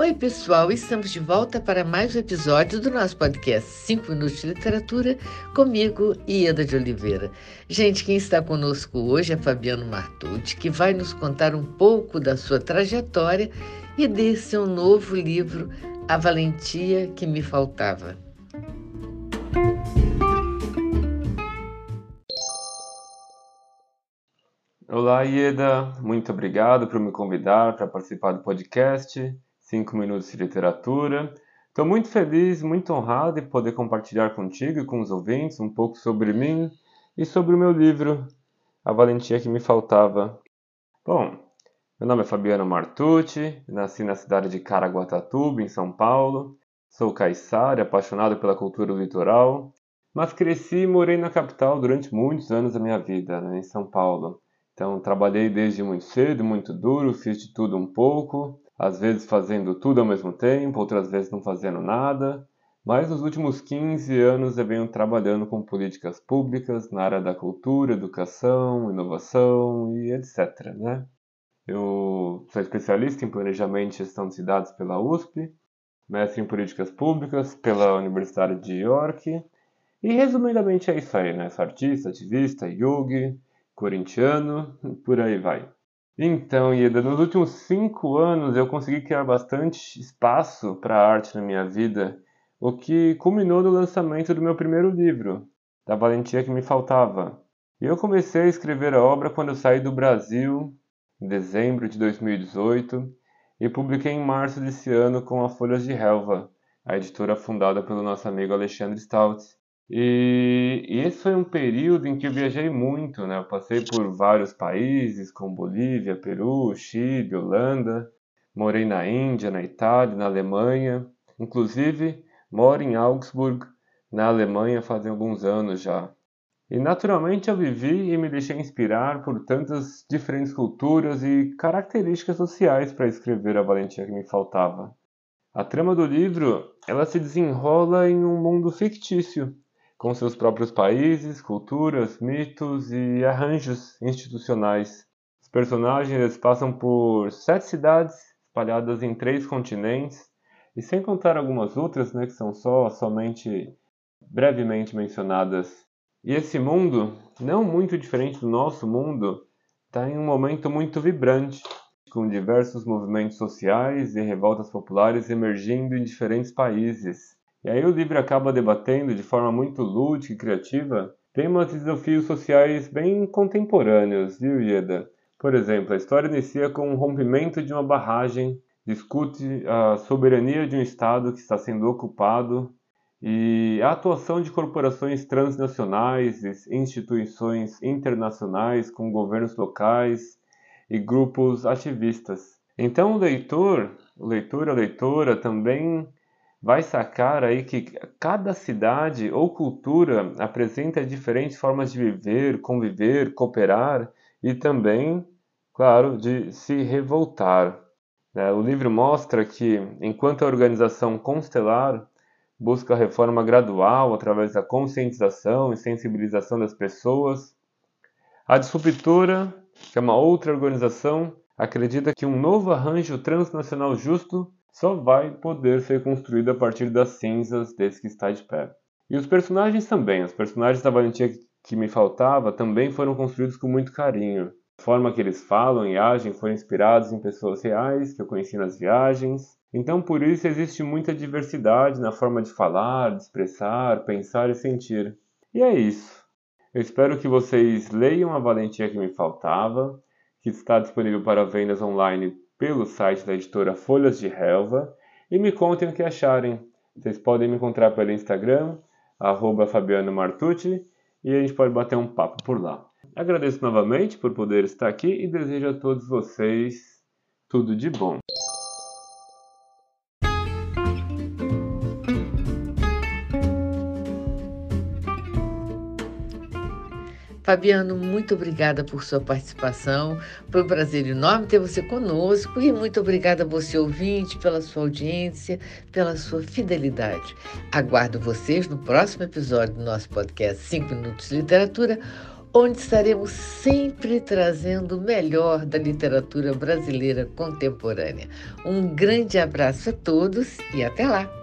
Oi, pessoal, estamos de volta para mais um episódio do nosso podcast 5 Minutos de Literatura, comigo, Ieda de Oliveira. Gente, quem está conosco hoje é Fabiano Martucci, que vai nos contar um pouco da sua trajetória e desse seu novo livro, A Valentia que Me Faltava. Olá, Ieda. Muito obrigado por me convidar para participar do podcast. 5 minutos de literatura. Estou muito feliz, muito honrado em poder compartilhar contigo e com os ouvintes um pouco sobre mim e sobre o meu livro, A Valentia que Me Faltava. Bom, meu nome é Fabiano Martucci, nasci na cidade de Caraguatatuba, em São Paulo. Sou caiçara, apaixonado pela cultura do litoral, mas cresci e morei na capital durante muitos anos da minha vida, né, em São Paulo. Então, trabalhei desde muito cedo, muito duro, fiz de tudo um pouco às vezes fazendo tudo ao mesmo tempo, outras vezes não fazendo nada. Mas nos últimos 15 anos eu venho trabalhando com políticas públicas na área da cultura, educação, inovação e etc. Né? Eu sou especialista em planejamento e gestão de cidades pela USP, mestre em políticas públicas pela Universidade de York. E resumidamente é isso aí, né? Sou artista, ativista, yogi, corintiano, por aí vai. Então, Ieda, nos últimos cinco anos eu consegui criar bastante espaço para a arte na minha vida, o que culminou no lançamento do meu primeiro livro, Da Valentia que Me Faltava. E eu comecei a escrever a obra quando eu saí do Brasil, em dezembro de 2018, e publiquei em março desse ano com a Folhas de Helva, a editora fundada pelo nosso amigo Alexandre Stout. E, e, esse foi um período em que eu viajei muito, né? Eu passei por vários países, como Bolívia, Peru, Chile, Holanda. Morei na Índia, na Itália, na Alemanha. Inclusive, moro em Augsburg, na Alemanha, fazem alguns anos já. E naturalmente eu vivi e me deixei inspirar por tantas diferentes culturas e características sociais para escrever a valentia que me faltava. A trama do livro, ela se desenrola em um mundo fictício, com seus próprios países, culturas, mitos e arranjos institucionais. Os personagens passam por sete cidades espalhadas em três continentes, e sem contar algumas outras, né, que são só somente brevemente mencionadas. E esse mundo, não muito diferente do nosso mundo, está em um momento muito vibrante, com diversos movimentos sociais e revoltas populares emergindo em diferentes países. E aí o livro acaba debatendo de forma muito lúdica e criativa temas e desafios sociais bem contemporâneos, viu, Ieda? Por exemplo, a história inicia com o rompimento de uma barragem, discute a soberania de um Estado que está sendo ocupado e a atuação de corporações transnacionais instituições internacionais com governos locais e grupos ativistas. Então o leitor, o leitor, a leitora também vai sacar aí que cada cidade ou cultura apresenta diferentes formas de viver, conviver, cooperar e também, claro, de se revoltar. Né? O livro mostra que, enquanto a organização constelar busca a reforma gradual através da conscientização e sensibilização das pessoas, a disruptura, que é uma outra organização, acredita que um novo arranjo transnacional justo só vai poder ser construído a partir das cinzas desse que está de pé. E os personagens também, os personagens da valentia que me faltava também foram construídos com muito carinho. A forma que eles falam e agem foi inspirados em pessoas reais que eu conheci nas viagens. Então, por isso, existe muita diversidade na forma de falar, de expressar, pensar e sentir. E é isso. Eu espero que vocês leiam A Valentia que Me Faltava, que está disponível para vendas online pelo site da editora Folhas de Relva e me contem o que acharem. Vocês podem me encontrar pelo Instagram, arroba Fabiano Martucci, e a gente pode bater um papo por lá. Agradeço novamente por poder estar aqui e desejo a todos vocês tudo de bom. Fabiano, muito obrigada por sua participação. Foi um prazer enorme ter você conosco e muito obrigada a você, ouvinte, pela sua audiência, pela sua fidelidade. Aguardo vocês no próximo episódio do nosso podcast 5 Minutos de Literatura onde estaremos sempre trazendo o melhor da literatura brasileira contemporânea. Um grande abraço a todos e até lá!